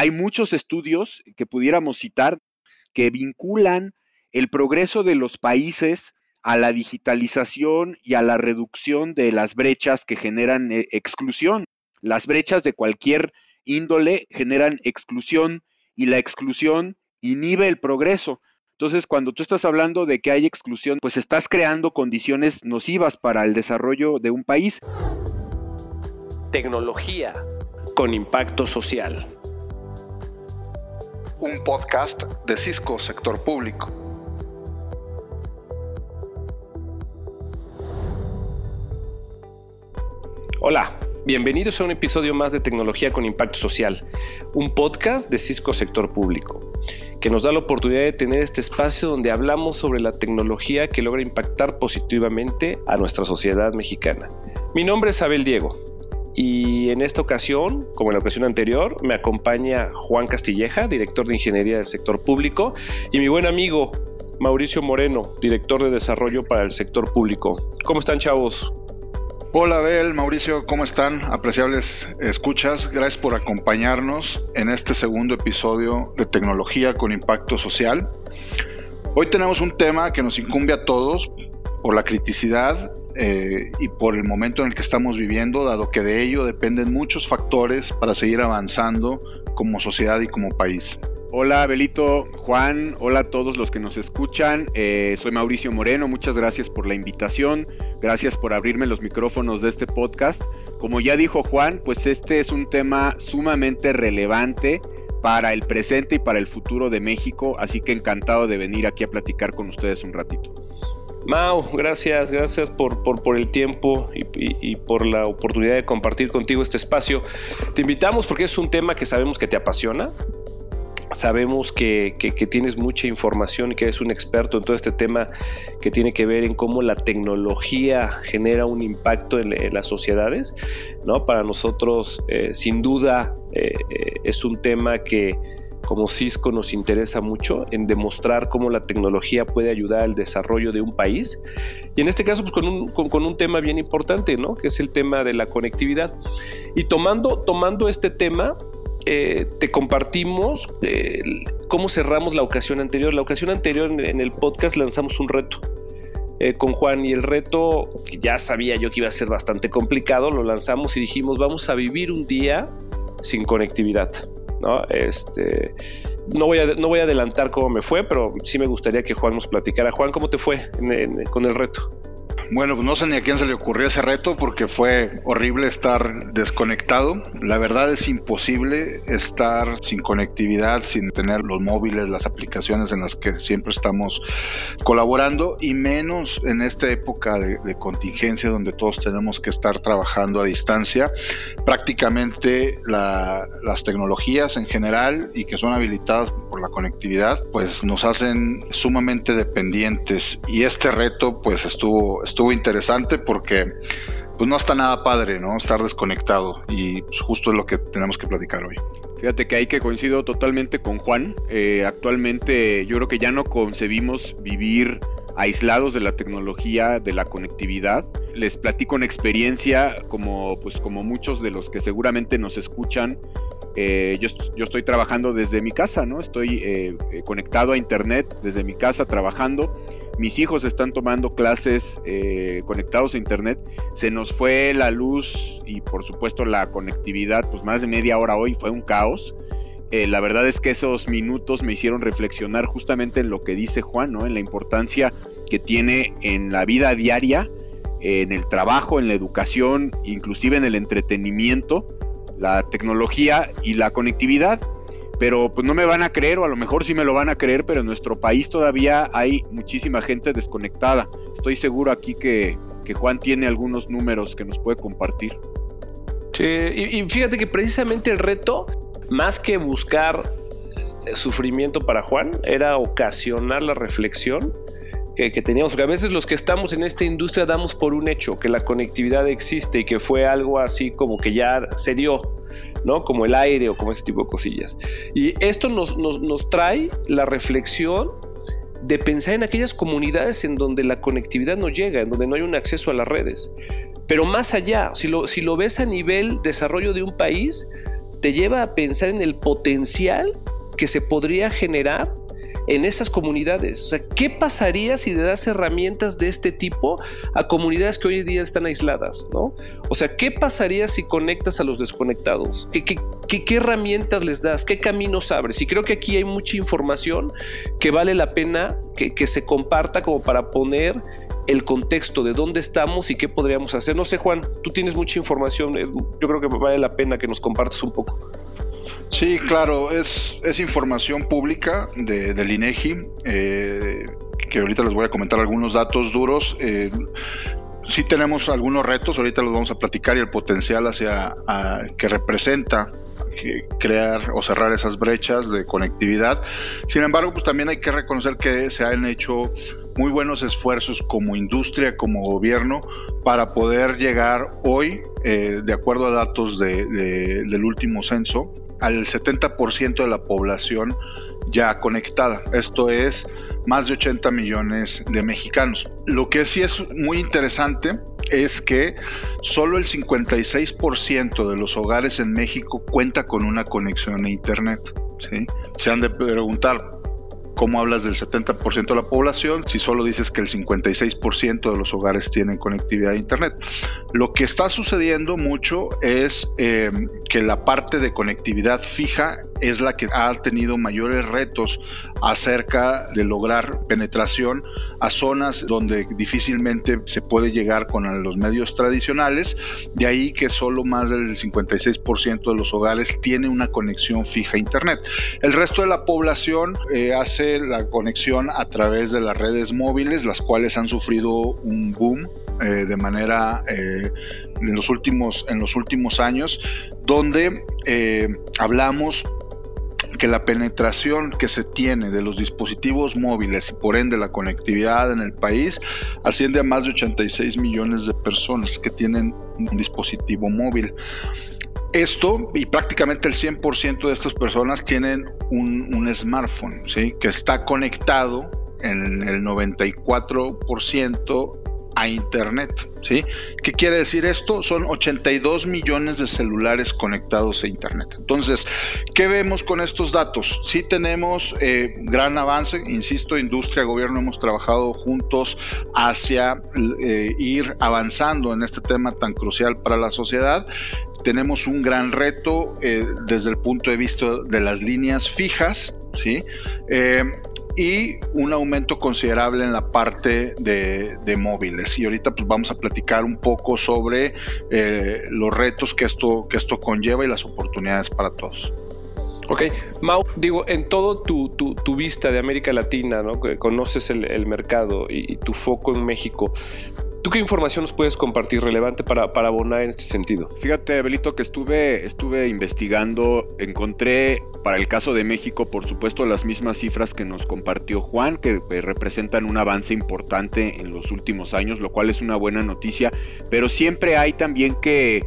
hay muchos estudios que pudiéramos citar que vinculan el progreso de los países a la digitalización y a la reducción de las brechas que generan eh, exclusión. Las brechas de cualquier índole generan exclusión y la exclusión inhibe el progreso. Entonces, cuando tú estás hablando de que hay exclusión, pues estás creando condiciones nocivas para el desarrollo de un país. Tecnología con impacto social. Un podcast de Cisco Sector Público. Hola, bienvenidos a un episodio más de Tecnología con Impacto Social, un podcast de Cisco Sector Público, que nos da la oportunidad de tener este espacio donde hablamos sobre la tecnología que logra impactar positivamente a nuestra sociedad mexicana. Mi nombre es Abel Diego y en esta ocasión, como en la ocasión anterior, me acompaña Juan Castilleja, director de Ingeniería del Sector Público, y mi buen amigo Mauricio Moreno, director de Desarrollo para el Sector Público. ¿Cómo están, chavos? Hola Abel, Mauricio, ¿cómo están? Apreciables escuchas, gracias por acompañarnos en este segundo episodio de Tecnología con Impacto Social. Hoy tenemos un tema que nos incumbe a todos por la criticidad eh, y por el momento en el que estamos viviendo, dado que de ello dependen muchos factores para seguir avanzando como sociedad y como país. Hola Belito, Juan, hola a todos los que nos escuchan. Eh, soy Mauricio Moreno, muchas gracias por la invitación, gracias por abrirme los micrófonos de este podcast. Como ya dijo Juan, pues este es un tema sumamente relevante para el presente y para el futuro de México, así que encantado de venir aquí a platicar con ustedes un ratito. Mau, gracias, gracias por, por, el tiempo y, por la oportunidad de compartir contigo este espacio. Te invitamos porque es un tema que sabemos que te apasiona, Sabemos que, tienes mucha información y que eres un experto en todo este tema que tiene que ver en cómo la tecnología genera un impacto en, las sociedades. ¿no? Para nosotros, eh, sin duda, eh, eh, es un tema que como Cisco nos interesa mucho en demostrar cómo la tecnología puede ayudar al desarrollo de un país. Y en este caso, pues con un, con, un tema bien importante, ¿no? que es el tema de la conectividad. Y tomando, tomando este tema, eh, te compartimos eh, cómo cerramos la ocasión anterior. La ocasión anterior en, el podcast lanzamos un reto eh, con Juan y el reto, que ya sabía yo que iba a ser bastante complicado, lo lanzamos y dijimos vamos a vivir un día sin conectividad. ¿No? Este, no, voy a, no voy a adelantar cómo me fue, pero sí me gustaría que Juan nos platicara. Juan, ¿cómo te fue con el reto? Bueno, pues no sé ni a quién se le ocurrió ese reto porque fue horrible estar desconectado. La verdad es imposible estar sin conectividad, sin tener los móviles, las aplicaciones en las que siempre estamos colaborando y menos en esta época de, contingencia donde todos tenemos que estar trabajando a distancia. Prácticamente las tecnologías en general y que son habilitadas por la conectividad, pues nos hacen sumamente dependientes y este reto pues estuvo estuvo interesante porque pues no está nada padre, ¿no? Estar desconectado y pues, justo es lo que tenemos que platicar hoy. Fíjate que hay que coincido totalmente con Juan. Eh, actualmente yo creo que ya no concebimos vivir aislados de la tecnología, de la conectividad. Les platico una experiencia como, pues, como muchos de los que seguramente nos escuchan. Eh, yo, yo, estoy trabajando desde mi casa, ¿no? Estoy eh, conectado a internet desde mi casa trabajando mis hijos están tomando clases eh, conectados a internet, se nos fue la luz y por supuesto la conectividad, pues más de media hora hoy fue un caos. Eh, la verdad es que esos minutos me hicieron reflexionar justamente en lo que dice Juan, ¿no? En la importancia que tiene en la vida diaria, en el trabajo, en la educación, inclusive en el entretenimiento, la tecnología y la conectividad pero pues no me van a creer, o a lo mejor sí me lo van a creer, pero en nuestro país todavía hay muchísima gente desconectada. Estoy seguro aquí que, Juan tiene algunos números que nos puede compartir. Sí, y, fíjate que precisamente el reto, más que buscar eh, sufrimiento para Juan, era ocasionar la reflexión que, que, teníamos, porque a veces los que estamos en esta industria damos por un hecho que la conectividad existe y que fue algo así como que ya se dio, ¿no? Como el aire o como ese tipo de cosillas. Y esto nos, trae la reflexión de pensar en aquellas comunidades en donde la conectividad no llega, en donde no hay un acceso a las redes. Pero más allá, si lo, si lo ves a nivel desarrollo de un país, te lleva a pensar en el potencial que se podría generar en esas comunidades. O sea, ¿qué pasaría si le das herramientas de este tipo a comunidades que hoy en día están aisladas? ¿no? O sea, ¿qué pasaría si conectas a los desconectados? ¿Qué, herramientas les das? ¿Qué caminos abres? Y creo que aquí hay mucha información que vale la pena que, que se comparta como para poner el contexto de dónde estamos y qué podríamos hacer. No sé, Juan, tú tienes mucha información. Yo creo que vale la pena que nos compartas un poco. Sí, claro, es, es información pública de, del INEGI, eh, que ahorita les voy a comentar algunos datos duros. Eh, sí tenemos algunos retos, ahorita los vamos a platicar y el potencial hacia que representa crear o cerrar esas brechas de conectividad. Sin embargo, pues también hay que reconocer que se han hecho muy buenos esfuerzos como industria, como gobierno, para poder llegar hoy, eh, de acuerdo a datos del último censo, al 70% de la población ya conectada. Esto es más de 80 millones de mexicanos. Lo que sí es muy interesante es que solo el 56% de los hogares en México cuenta con una conexión a Internet. Se han de preguntar, cómo hablas del 70% de la población si solo dices que el 56% de los hogares tienen conectividad a Internet. Lo que está sucediendo mucho es eh, que la parte de conectividad fija es la que ha tenido mayores retos acerca de lograr penetración a zonas donde difícilmente se puede llegar con los medios tradicionales, de ahí que solo más del 56% de los hogares tiene una conexión fija a Internet. El resto de la población eh, hace la conexión a través de las redes móviles, las cuales han sufrido un boom eh, de manera eh, en, los últimos, en los últimos años, donde hablamos que la penetración que se tiene de los dispositivos móviles y por ende la conectividad en el país asciende a más de 86 millones de personas que tienen un dispositivo móvil. Esto, y prácticamente el 100% de estas personas tienen un, un smartphone, ¿sí? que está conectado en el 94% a Internet. ¿sí? ¿Qué quiere decir esto? Son 82 millones de celulares conectados a Internet. Entonces, ¿qué vemos con estos datos? Sí tenemos eh, gran avance, insisto, industria, gobierno, hemos trabajado juntos hacia eh, ir avanzando en este tema tan crucial para la sociedad tenemos un gran reto eh, desde el punto de vista de las líneas fijas, ¿sí? Y un aumento considerable en la parte de, móviles. Y ahorita pues vamos a platicar un poco sobre eh, los retos que esto, que esto conlleva y las oportunidades para todos. Ok, Mau, digo, en todo tu, tu, vista de América Latina, ¿no? conoces el, mercado y, tu foco en México, ¿Tú qué información nos puedes compartir relevante para, para abonar en este sentido? Fíjate, Belito, que estuve, estuve investigando, encontré para el caso de México, por supuesto, las mismas cifras que nos compartió Juan, que representan un avance importante en los últimos años, lo cual es una buena noticia, pero siempre hay también que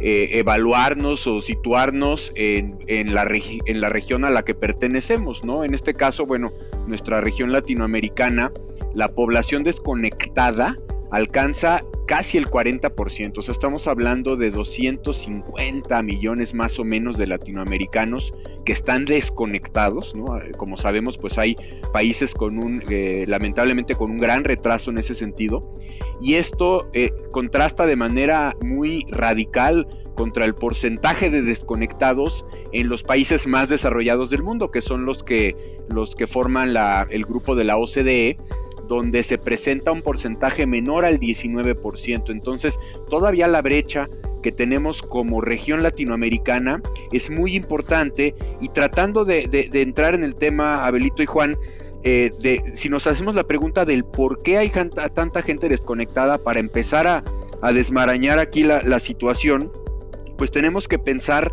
eh, evaluarnos o situarnos en, en, la en la región a la que pertenecemos, ¿no? En este caso, bueno, nuestra región latinoamericana, la población desconectada, alcanza casi el 40%, o sea, estamos hablando de 250 millones más o menos de latinoamericanos que están desconectados, ¿no? Como sabemos, pues hay países con un, eh, lamentablemente con un gran retraso en ese sentido, y esto eh, contrasta de manera muy radical contra el porcentaje de desconectados en los países más desarrollados del mundo, que son los que, los que forman la, el grupo de la OCDE, donde se presenta un porcentaje menor al 19%. Entonces, todavía la brecha que tenemos como región latinoamericana es muy importante y tratando de, entrar en el tema, Abelito y Juan, eh, de, si nos hacemos la pregunta del por qué hay tanta gente desconectada para empezar a, desmarañar aquí la, la situación, pues tenemos que pensar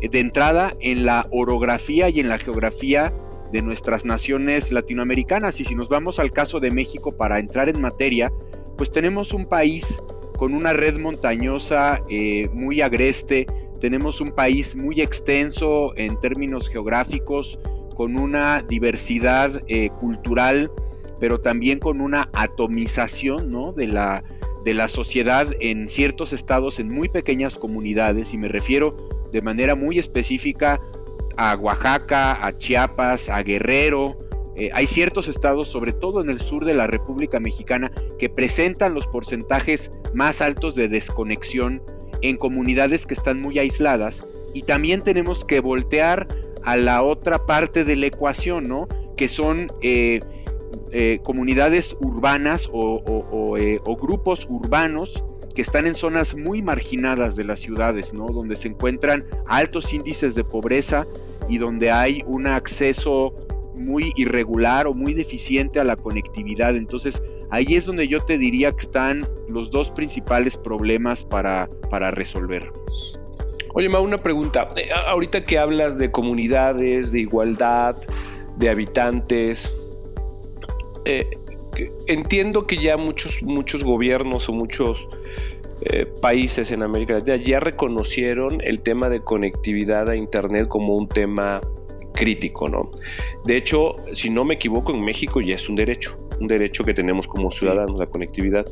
de entrada en la orografía y en la geografía de nuestras naciones latinoamericanas. Y si nos vamos al caso de México para entrar en materia, pues tenemos un país con una red montañosa eh, muy agreste, tenemos un país muy extenso en términos geográficos, con una diversidad eh, cultural, pero también con una atomización ¿no? de, la, de la sociedad en ciertos estados, en muy pequeñas comunidades, y me refiero de manera muy específica a Oaxaca, a Chiapas, a Guerrero. Eh, hay ciertos estados, sobre todo en el sur de la República Mexicana, que presentan los porcentajes más altos de desconexión en comunidades que están muy aisladas. Y también tenemos que voltear a la otra parte de la ecuación, ¿no? Que son eh, eh, comunidades urbanas o, o grupos urbanos que están en zonas muy marginadas de las ciudades, ¿no? Donde se encuentran altos índices de pobreza y donde hay un acceso muy irregular o muy deficiente a la conectividad. Entonces, ahí es donde yo te diría que están los dos principales problemas para, para resolver. Oye, Ma, una pregunta. Eh, ahorita que hablas de comunidades, de igualdad, de habitantes, eh, entiendo que ya muchos, muchos gobiernos o muchos eh, países en América Latina ya reconocieron el tema de conectividad a Internet como un tema crítico, ¿no? De hecho, si no me equivoco, en México ya es un derecho, un derecho que tenemos como ciudadanos, la conectividad.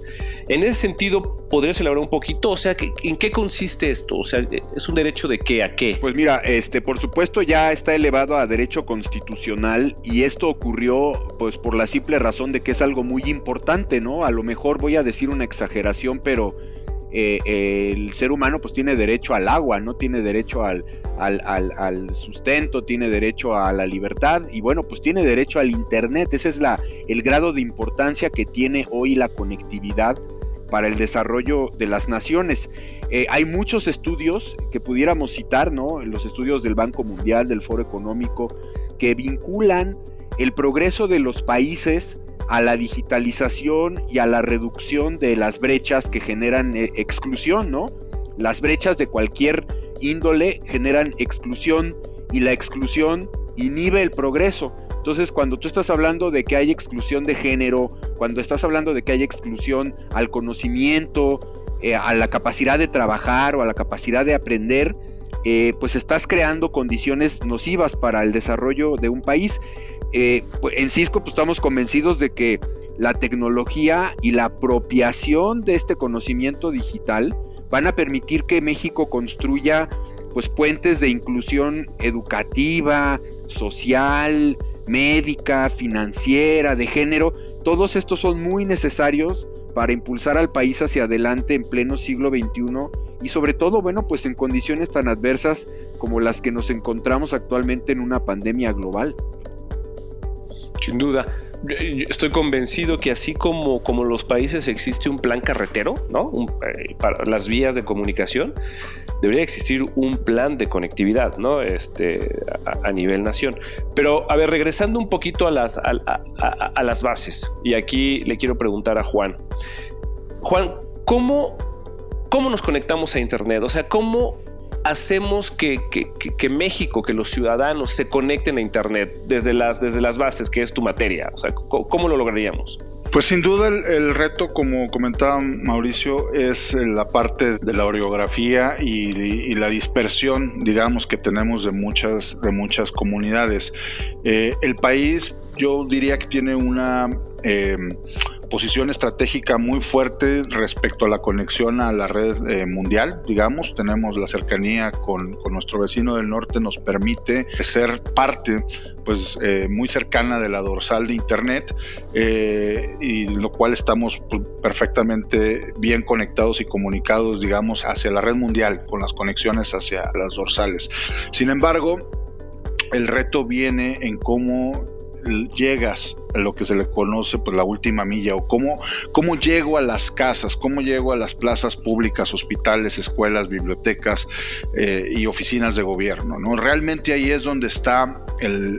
En ese sentido, ¿podrías elaborar un poquito? O sea, ¿en qué consiste esto? O sea, ¿es un derecho de qué a qué? Pues mira, este, por supuesto ya está elevado a derecho constitucional y esto ocurrió pues por la simple razón de que es algo muy importante, ¿no? A lo mejor voy a decir una exageración, pero eh, el ser humano pues tiene derecho al agua, no tiene derecho al, al, sustento, tiene derecho a la libertad y bueno, pues tiene derecho al Internet. Ese es la, el grado de importancia que tiene hoy la conectividad para el desarrollo de las naciones. Eh, hay muchos estudios que pudiéramos citar, ¿no? Los estudios del Banco Mundial, del Foro Económico, que vinculan el progreso de los países a la digitalización y a la reducción de las brechas que generan eh, exclusión, ¿no? Las brechas de cualquier índole generan exclusión y la exclusión inhibe el progreso. Entonces, cuando tú estás hablando de que hay exclusión de género, cuando estás hablando de que hay exclusión al conocimiento, eh, a la capacidad de trabajar o a la capacidad de aprender, eh, pues estás creando condiciones nocivas para el desarrollo de un país. Eh, pues, en Cisco pues, estamos convencidos de que la tecnología y la apropiación de este conocimiento digital van a permitir que México construya pues puentes de inclusión educativa, social, médica, financiera, de género. Todos estos son muy necesarios para impulsar al país hacia adelante en pleno siglo XXI y sobre todo, bueno, pues en condiciones tan adversas como las que nos encontramos actualmente en una pandemia global. Sin duda. Estoy convencido que así como, como los países existe un plan carretero, ¿no? Eh, para las vías de comunicación, debería existir un plan de conectividad, ¿no? Este, a, nivel nación. Pero, a ver, regresando un poquito a las, a, las bases, y aquí le quiero preguntar a Juan. Juan, ¿cómo, ¿cómo nos conectamos a Internet? O sea, ¿cómo hacemos que, México, que los ciudadanos se conecten a Internet desde las, desde las bases, que es tu materia? O sea, ¿cómo lo lograríamos? Pues sin duda el, reto, como comentaba Mauricio, es la parte de la orografía y, la dispersión, digamos, que tenemos de muchas, de muchas comunidades. Eh, el país, yo diría que tiene una... Eh, posición estratégica muy fuerte respecto a la conexión a la red eh, mundial, digamos. Tenemos la cercanía con, nuestro vecino del norte, nos permite ser parte pues eh, muy cercana de la dorsal de internet eh, y lo cual estamos pues, perfectamente bien conectados y comunicados digamos hacia la red mundial con las conexiones hacia las dorsales sin embargo el reto viene en cómo llegas a lo que se le conoce por la última milla o cómo, cómo llego a las casas, cómo llego a las plazas públicas, hospitales, escuelas, bibliotecas eh, y oficinas de gobierno. ¿no? Realmente ahí es donde está el,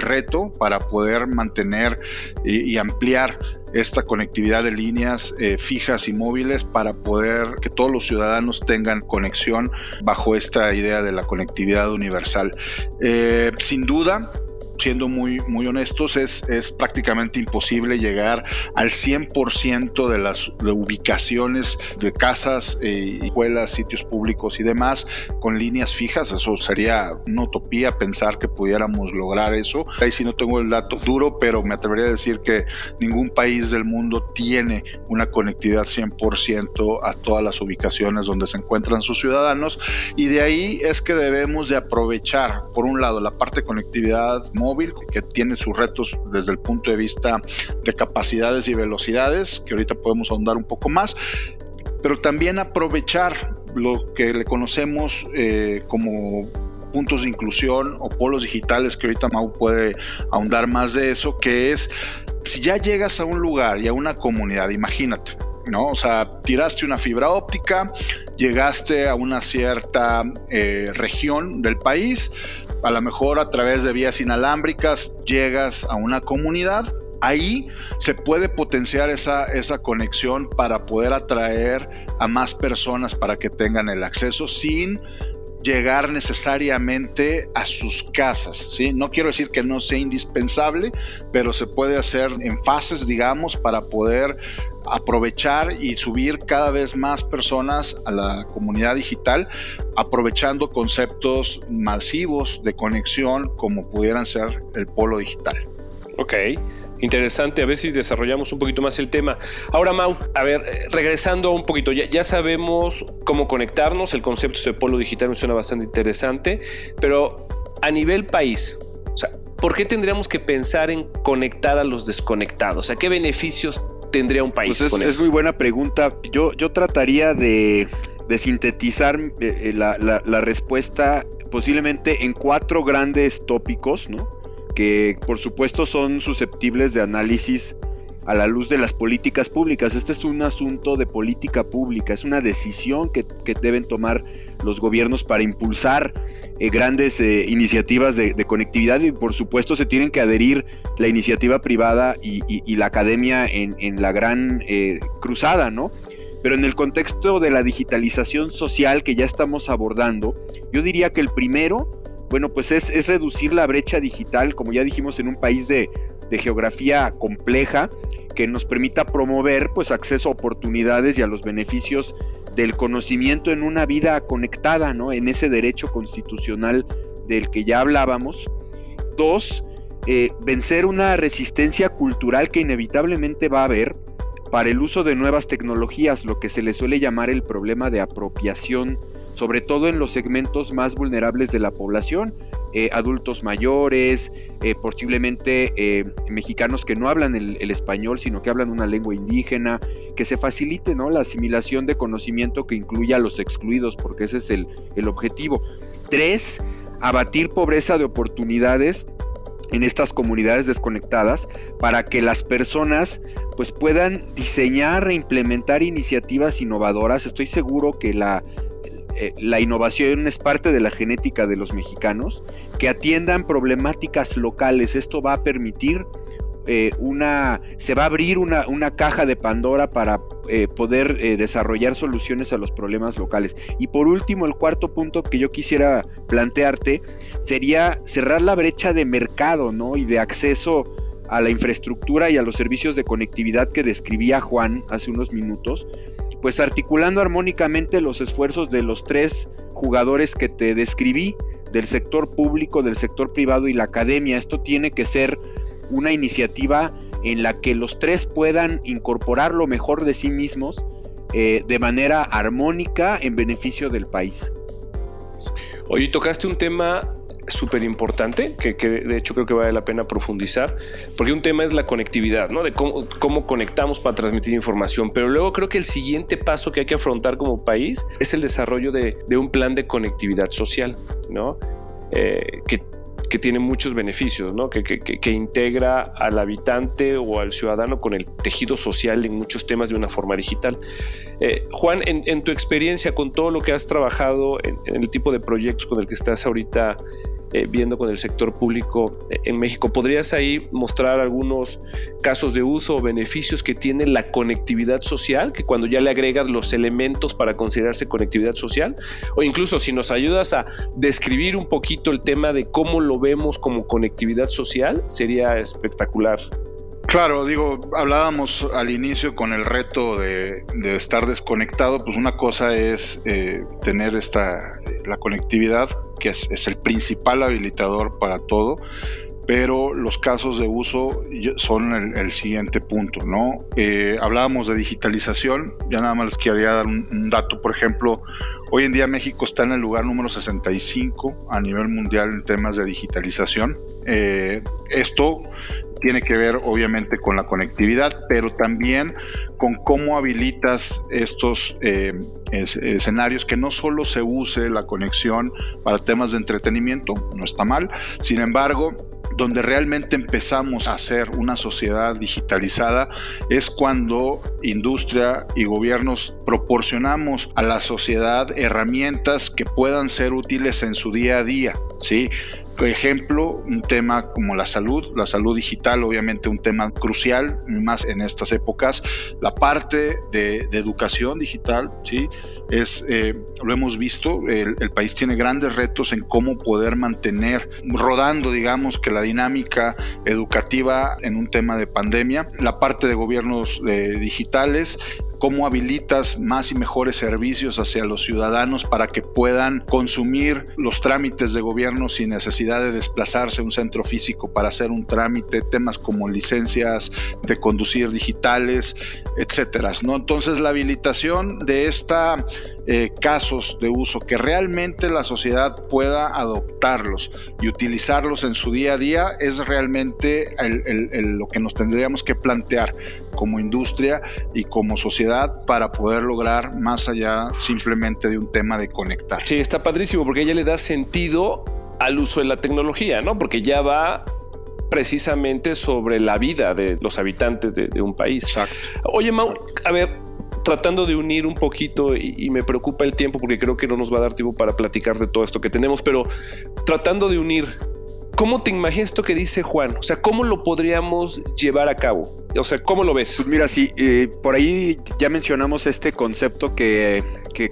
reto para poder mantener y, ampliar esta conectividad de líneas eh, fijas y móviles para poder que todos los ciudadanos tengan conexión bajo esta idea de la conectividad universal. Eh, sin duda, siendo muy, muy honestos, es, es prácticamente imposible llegar al 100% de las ubicaciones de casas, eh, escuelas, sitios públicos y demás con líneas fijas. Eso sería una utopía pensar que pudiéramos lograr eso. Ahí sí no tengo el dato duro, pero me atrevería a decir que ningún país del mundo tiene una conectividad 100% a todas las ubicaciones donde se encuentran sus ciudadanos y de ahí es que debemos de aprovechar, por un lado, la parte de conectividad móvil, que tiene sus retos desde el punto de vista de capacidades y velocidades, que ahorita podemos ahondar un poco más, pero también aprovechar lo que le conocemos eh, como puntos de inclusión o polos digitales, que ahorita Mau puede ahondar más de eso, que es si ya llegas a un lugar y a una comunidad, imagínate, ¿no? O sea, tiraste una fibra óptica, llegaste a una cierta eh, región del país, a lo mejor a través de vías inalámbricas llegas a una comunidad, ahí se puede potenciar esa, esa conexión para poder atraer a más personas para que tengan el acceso sin llegar necesariamente a sus casas. ¿sí? No quiero decir que no sea indispensable, pero se puede hacer en fases, digamos, para poder aprovechar y subir cada vez más personas a la comunidad digital, aprovechando conceptos masivos de conexión como pudieran ser el polo digital. Ok. Interesante, a ver si desarrollamos un poquito más el tema. Ahora, Mau, a ver, eh, regresando un poquito, ya, ya sabemos cómo conectarnos, el concepto de polo digital me suena bastante interesante, pero a nivel país, o sea, ¿por qué tendríamos que pensar en conectar a los desconectados? O sea, ¿qué beneficios tendría un país? Pues es, muy buena pregunta. Yo, yo trataría de, sintetizar eh, eh, la, la, respuesta posiblemente en cuatro grandes tópicos, ¿no? Que por supuesto son susceptibles de análisis a la luz de las políticas públicas. Este es un asunto de política pública, es una decisión que, que deben tomar los gobiernos para impulsar eh, grandes eh, iniciativas de, conectividad y por supuesto se tienen que adherir la iniciativa privada y, la academia en, la gran eh, cruzada, ¿no? Pero en el contexto de la digitalización social que ya estamos abordando, yo diría que el primero, bueno, pues es, reducir la brecha digital, como ya dijimos, en un país de, de geografía compleja, que nos permita promover pues acceso a oportunidades y a los beneficios del conocimiento en una vida conectada, ¿no? En ese derecho constitucional del que ya hablábamos. Dos, eh, vencer una resistencia cultural que inevitablemente va a haber para el uso de nuevas tecnologías, lo que se le suele llamar el problema de apropiación, sobre todo en los segmentos más vulnerables de la población, eh, adultos mayores, eh, posiblemente eh, mexicanos que no hablan el, español, sino que hablan una lengua indígena, que se facilite ¿no? la asimilación de conocimiento que incluya a los excluidos, porque ese es el, el objetivo. Tres, abatir pobreza de oportunidades en estas comunidades desconectadas para que las personas pues puedan diseñar e implementar iniciativas innovadoras. Estoy seguro que la eh, la innovación es parte de la genética de los mexicanos, que atiendan problemáticas locales. Esto va a permitir eh, una, se va a abrir una, caja de Pandora para eh, poder desarrollar soluciones a los problemas locales. Y por último, el cuarto punto que yo quisiera plantearte sería cerrar la brecha de mercado, ¿no? Y de acceso a la infraestructura y a los servicios de conectividad que describía Juan hace unos minutos, pues articulando armónicamente los esfuerzos de los tres jugadores que te describí, del sector público, del sector privado y la academia. Esto tiene que ser una iniciativa en la que los tres puedan incorporar lo mejor de sí mismos eh, de manera armónica en beneficio del país. Oye, tocaste un tema súper importante, que, de hecho creo que vale la pena profundizar, porque un tema es la conectividad, ¿no? De cómo, cómo, conectamos para transmitir información, pero luego creo que el siguiente paso que hay que afrontar como país es el desarrollo de, un plan de conectividad social, ¿no? Eh, que, que, tiene muchos beneficios, ¿no? Que, que, integra al habitante o al ciudadano con el tejido social en muchos temas de una forma digital. Eh, Juan, en, tu experiencia con todo lo que has trabajado, en, en el tipo de proyectos con el que estás ahorita eh, viendo con el sector público eh, en México. ¿Podrías ahí mostrar algunos casos de uso o beneficios que tiene la conectividad social, que cuando ya le agregas los elementos para considerarse conectividad social? O incluso si nos ayudas a describir un poquito el tema de cómo lo vemos como conectividad social, sería espectacular. Claro, digo, hablábamos al inicio con el reto de, estar desconectado, pues una cosa es eh, tener esta, la conectividad, que es, el principal habilitador para todo, pero los casos de uso son el, siguiente punto, ¿no? Eh, hablábamos de digitalización, ya nada más les quería dar un, dato, por ejemplo, hoy en día México está en el lugar número 65 a nivel mundial en temas de digitalización. Eh, esto tiene que ver obviamente con la conectividad, pero también con cómo habilitas estos eh, escenarios que no solo se use la conexión para temas de entretenimiento, no está mal, sin embargo, donde realmente empezamos a ser una sociedad digitalizada es cuando industria y gobiernos proporcionamos a la sociedad herramientas que puedan ser útiles en su día a día, ¿sí? Por ejemplo, un tema como la salud, la salud digital, obviamente un tema crucial, más en estas épocas. La parte de, educación digital, ¿sí? Es, eh, lo hemos visto, el, país tiene grandes retos en cómo poder mantener rodando, digamos, que la dinámica educativa en un tema de pandemia. La parte de gobiernos eh, digitales, cómo habilitas más y mejores servicios hacia los ciudadanos para que puedan consumir los trámites de gobierno sin necesidad de desplazarse a un centro físico para hacer un trámite, temas como licencias de conducir digitales, etcétera. ¿no? Entonces la habilitación de esta eh, casos de uso que realmente la sociedad pueda adoptarlos y utilizarlos en su día a día es realmente lo que nos tendríamos que plantear como industria y como sociedad para poder lograr más allá simplemente de un tema de conectar. Sí, está padrísimo porque ya le da sentido al uso de la tecnología, ¿no? Porque ya va precisamente sobre la vida de los habitantes de, un país. Exacto. Oye, Mau, a ver, tratando de unir un poquito y, me preocupa el tiempo porque creo que no nos va a dar tiempo para platicar de todo esto que tenemos, pero tratando de unir, ¿cómo te imaginas esto que dice Juan? O sea, ¿cómo lo podríamos llevar a cabo? O sea, ¿cómo lo ves? Pues mira, sí, eh, por ahí ya mencionamos este concepto que,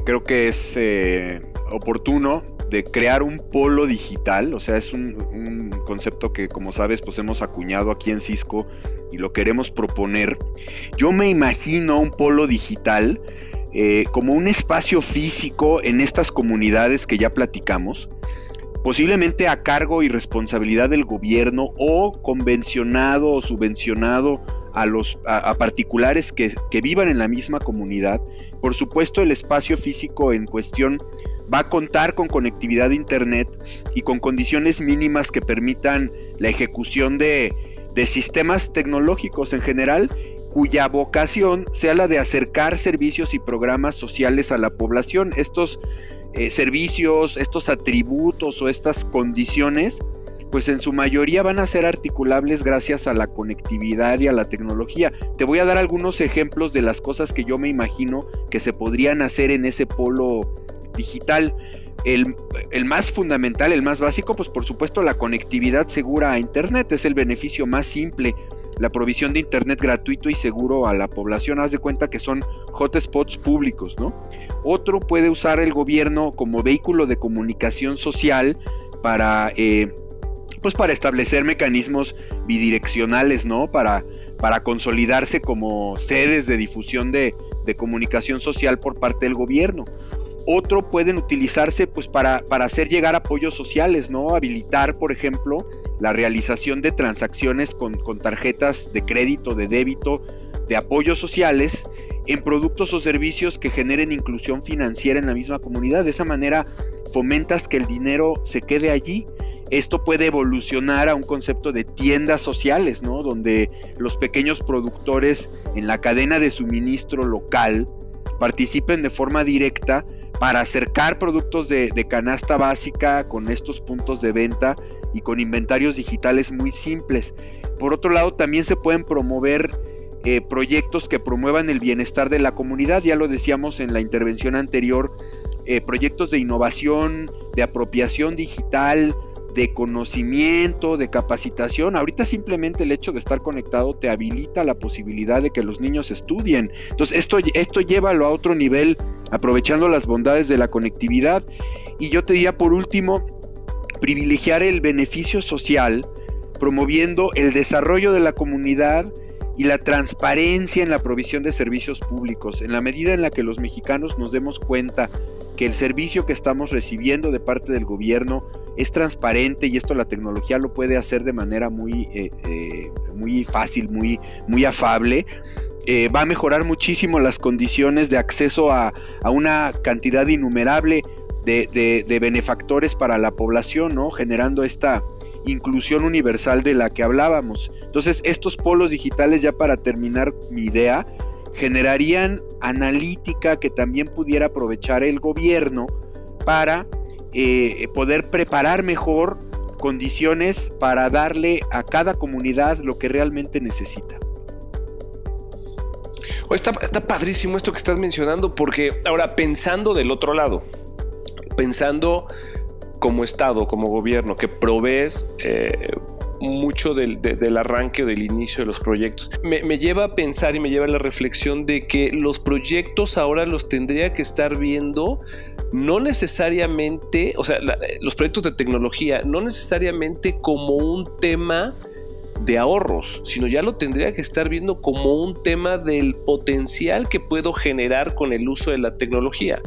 creo que es eh, oportuno de crear un polo digital, o sea, es un, un, concepto que como sabes pues hemos acuñado aquí en Cisco y lo queremos proponer. Yo me imagino un polo digital eh, como un espacio físico en estas comunidades que ya platicamos, posiblemente a cargo y responsabilidad del gobierno o convencionado o subvencionado a, los, a, particulares que, que, vivan en la misma comunidad. Por supuesto, el espacio físico en cuestión va a contar con conectividad de Internet y con condiciones mínimas que permitan la ejecución de, sistemas tecnológicos en general cuya vocación sea la de acercar servicios y programas sociales a la población. Estos eh, servicios, estos atributos o estas condiciones, pues en su mayoría van a ser articulables gracias a la conectividad y a la tecnología. Te voy a dar algunos ejemplos de las cosas que yo me imagino que se podrían hacer en ese polo digital. El, más fundamental, el más básico, pues por supuesto la conectividad segura a Internet es el beneficio más simple. La provisión de Internet gratuito y seguro a la población, haz de cuenta que son hotspots públicos, ¿no? Otro puede usar el gobierno como vehículo de comunicación social para, eh, pues para establecer mecanismos bidireccionales, ¿no? Para, para consolidarse como sedes de difusión de, de comunicación social por parte del gobierno. Otro pueden utilizarse pues para, para hacer llegar apoyos sociales, ¿no? Habilitar, por ejemplo, la realización de transacciones con, con tarjetas de crédito, de débito, de apoyos sociales en productos o servicios que generen inclusión financiera en la misma comunidad. De esa manera fomentas que el dinero se quede allí. Esto puede evolucionar a un concepto de tiendas sociales, ¿no? Donde los pequeños productores en la cadena de suministro local participen de forma directa para acercar productos de, canasta básica con estos puntos de venta y con inventarios digitales muy simples. Por otro lado, también se pueden promover eh, proyectos que promuevan el bienestar de la comunidad, ya lo decíamos en la intervención anterior, eh, proyectos de innovación, de apropiación digital, de conocimiento, de capacitación. Ahorita simplemente el hecho de estar conectado te habilita la posibilidad de que los niños estudien. Entonces esto, esto llévalo a otro nivel, aprovechando las bondades de la conectividad. Y yo te diría por último, privilegiar el beneficio social, promoviendo el desarrollo de la comunidad y la transparencia en la provisión de servicios públicos. En la medida en la que los mexicanos nos demos cuenta que el servicio que estamos recibiendo de parte del gobierno es transparente y esto la tecnología lo puede hacer de manera muy, eh, eh, muy fácil, muy, muy afable, eh, va a mejorar muchísimo las condiciones de acceso a, una cantidad innumerable de, de, benefactores para la población, ¿no? Generando esta inclusión universal de la que hablábamos. Entonces, estos polos digitales, ya para terminar mi idea, generarían analítica que también pudiera aprovechar el gobierno para eh, poder preparar mejor condiciones para darle a cada comunidad lo que realmente necesita. está, padrísimo esto que estás mencionando porque ahora pensando del otro lado, pensando como Estado, como gobierno, que provees eh, mucho del, arranque o del inicio de los proyectos. Me, lleva a pensar y me lleva a la reflexión de que los proyectos ahora los tendría que estar viendo no necesariamente, o sea, los proyectos de tecnología, no necesariamente como un tema de ahorros, sino ya lo tendría que estar viendo como un tema del potencial que puedo generar con el uso de la tecnología.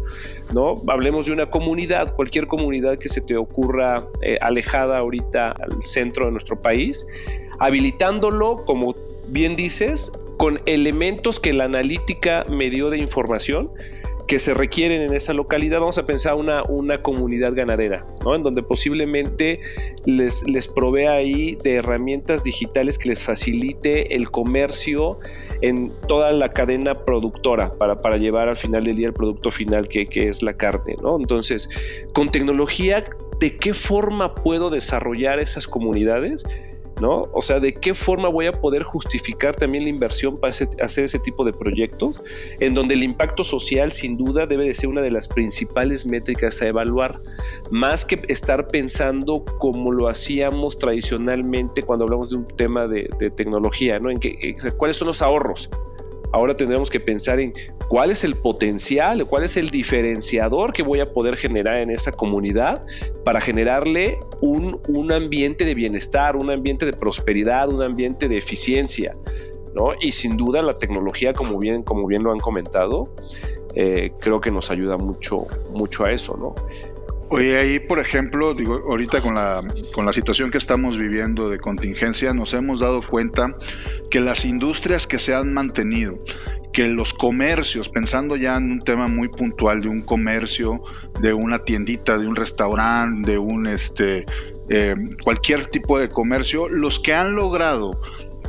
¿no? Hablemos de una comunidad, cualquier comunidad que se te ocurra eh, alejada ahorita al centro de nuestro país, habilitándolo, como bien dices, con elementos que la analítica me dio de información que se requieren en esa localidad, vamos a pensar una, una comunidad ganadera, ¿no? En donde posiblemente les, les provea ahí de herramientas digitales que les facilite el comercio en toda la cadena productora para, para llevar al final del día el producto final que, que es la carne, ¿no? Entonces, con tecnología, ¿de qué forma puedo desarrollar esas comunidades? ¿No? O sea, ¿de qué forma voy a poder justificar también la inversión para hacer ese tipo de proyectos? En donde el impacto social sin duda debe de ser una de las principales métricas a evaluar, más que estar pensando como lo hacíamos tradicionalmente cuando hablamos de un tema de, tecnología, ¿no? Que, cuáles son los ahorros ahora tendremos que pensar en cuál es el potencial, cuál es el diferenciador que voy a poder generar en esa comunidad para generarle un, ambiente de bienestar, un ambiente de prosperidad, un ambiente de eficiencia. ¿no? Y sin duda la tecnología, como bien, como bien lo han comentado, eh, creo que nos ayuda mucho, mucho a eso, ¿no? Oye, ahí, por ejemplo, digo, ahorita con la, con la situación que estamos viviendo de contingencia, nos hemos dado cuenta que las industrias que se han mantenido, que los comercios, pensando ya en un tema muy puntual de un comercio, de una tiendita, de un restaurante, de un este eh, cualquier tipo de comercio, los que han logrado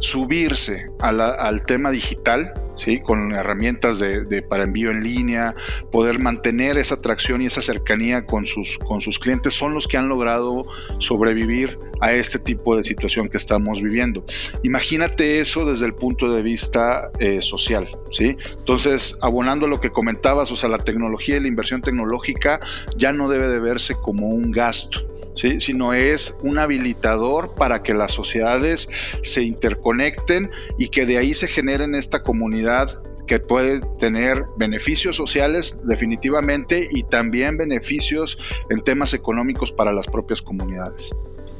subirse al tema digital, ¿sí? con herramientas de, para envío en línea, poder mantener esa atracción y esa cercanía con sus, con sus clientes, son los que han logrado sobrevivir a este tipo de situación que estamos viviendo. Imagínate eso desde el punto de vista eh, social. ¿sí? Entonces, abonando lo que comentabas, o sea, la tecnología y la inversión tecnológica ya no debe de verse como un gasto sino es un habilitador para que las sociedades se interconecten y que de ahí se generen esta comunidad que puede tener beneficios sociales definitivamente y también beneficios en temas económicos para las propias comunidades.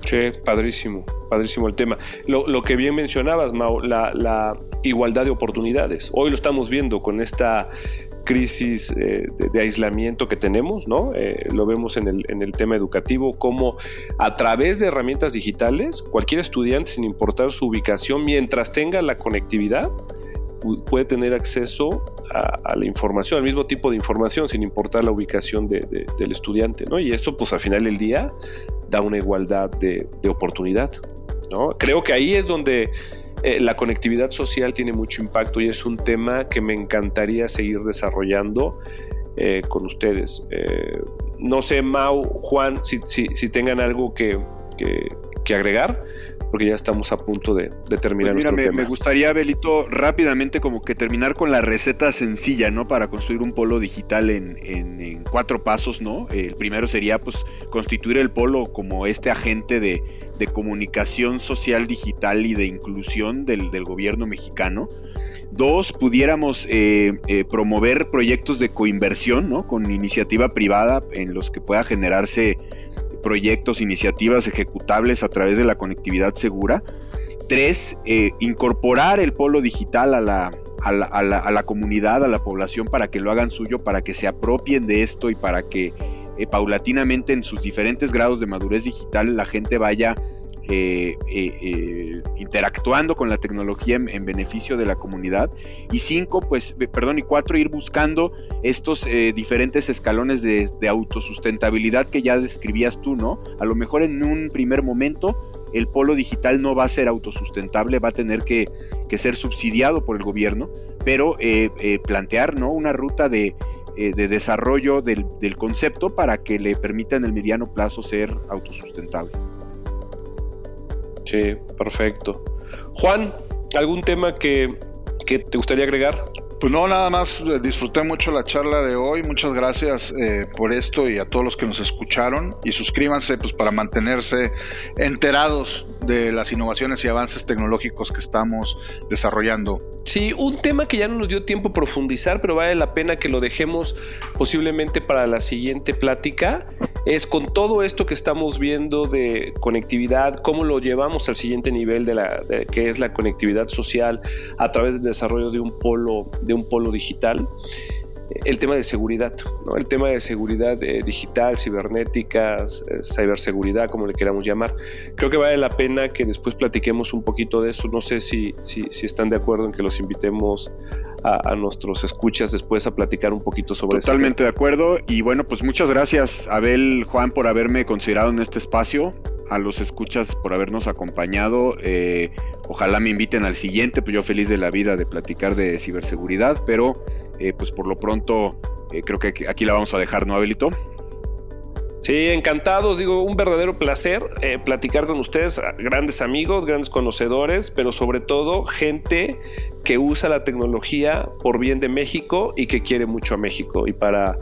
Sí, padrísimo, padrísimo el tema. Lo, que bien mencionabas, la, la, igualdad de oportunidades. Hoy lo estamos viendo con esta crisis eh, de, aislamiento que tenemos, ¿no? Eh, lo vemos en el, en el, tema educativo, como a través de herramientas digitales, cualquier estudiante, sin importar su ubicación, mientras tenga la conectividad, puede tener acceso a, la información, al mismo tipo de información, sin importar la ubicación de, del estudiante, ¿no? Y esto, pues al final del día, da una igualdad de, oportunidad, ¿no? Creo que ahí es donde eh, la conectividad social tiene mucho impacto y es un tema que me encantaría seguir desarrollando eh, con ustedes. Eh, no sé, Mau, Juan, si, si, tengan algo que, que, agregar porque ya estamos a punto de, terminar pues mira, me, gustaría, Belito, rápidamente como que terminar con la receta sencilla, ¿no? Para construir un polo digital en, cuatro pasos, ¿no? El primero sería, pues, constituir el polo como este agente de, comunicación social digital y de inclusión del, gobierno mexicano. Dos, pudiéramos eh, eh, promover proyectos de coinversión, ¿no? Con iniciativa privada en los que pueda generarse proyectos, iniciativas ejecutables a través de la conectividad segura. Tres, eh, incorporar el polo digital a la, a la, a, la, comunidad, a la población, para que lo hagan suyo, para que se apropien de esto y para que eh, paulatinamente en sus diferentes grados de madurez digital la gente vaya eh, eh, eh, interactuando con la tecnología en, beneficio de la comunidad. Y cinco, pues, perdón, y cuatro, ir buscando estos diferentes escalones de, autosustentabilidad que ya describías tú, ¿no? A lo mejor en un primer momento el polo digital no va a ser autosustentable, va a tener que, ser subsidiado por el gobierno, pero plantear, ¿no? Una ruta de, desarrollo del, del concepto para que le permita en el mediano plazo ser autosustentable. Sí, perfecto. Juan, ¿algún tema que, que te gustaría agregar? Pues no, nada más eh, disfruté mucho la charla de hoy. Muchas gracias eh, por esto y a todos los que nos escucharon. Y suscríbanse pues para mantenerse enterados de las innovaciones y avances tecnológicos que estamos desarrollando. Sí, un tema que ya no nos dio tiempo profundizar, pero vale la pena que lo dejemos posiblemente para la siguiente plática, es con todo esto que estamos viendo de conectividad, cómo lo llevamos al siguiente nivel de la que es la conectividad social a través del desarrollo de un polo de un polo digital el tema de seguridad, ¿no? el tema de seguridad eh, digital, cibernética, eh, ciberseguridad, como le queramos llamar. Creo que vale la pena que después platiquemos un poquito de eso. No sé si, si, están de acuerdo en que los invitemos a, nuestros escuchas después a platicar un poquito sobre eso. Totalmente de acuerdo. Y bueno, pues muchas gracias, Abel, Juan, por haberme considerado en este espacio. A los escuchas por habernos acompañado. Eh, ojalá me inviten al siguiente, pues yo feliz de la vida de platicar de ciberseguridad, pero eh, pues por lo pronto eh, creo que aquí la vamos a dejar, ¿no, Abelito? Sí, encantados, digo, un verdadero placer eh, platicar con ustedes, grandes amigos, grandes conocedores, pero sobre todo gente que usa la tecnología por bien de México y que quiere mucho a México. Y para,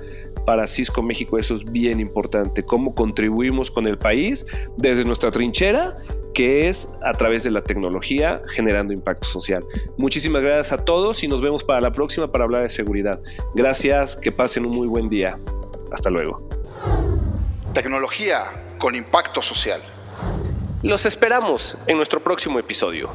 para Cisco México eso es bien importante, cómo contribuimos con el país desde nuestra trinchera que es a través de la tecnología generando impacto social. Muchísimas gracias a todos y nos vemos para la próxima para hablar de seguridad. Gracias, que pasen un muy buen día. Hasta luego. Tecnología con impacto social. Los esperamos en nuestro próximo episodio.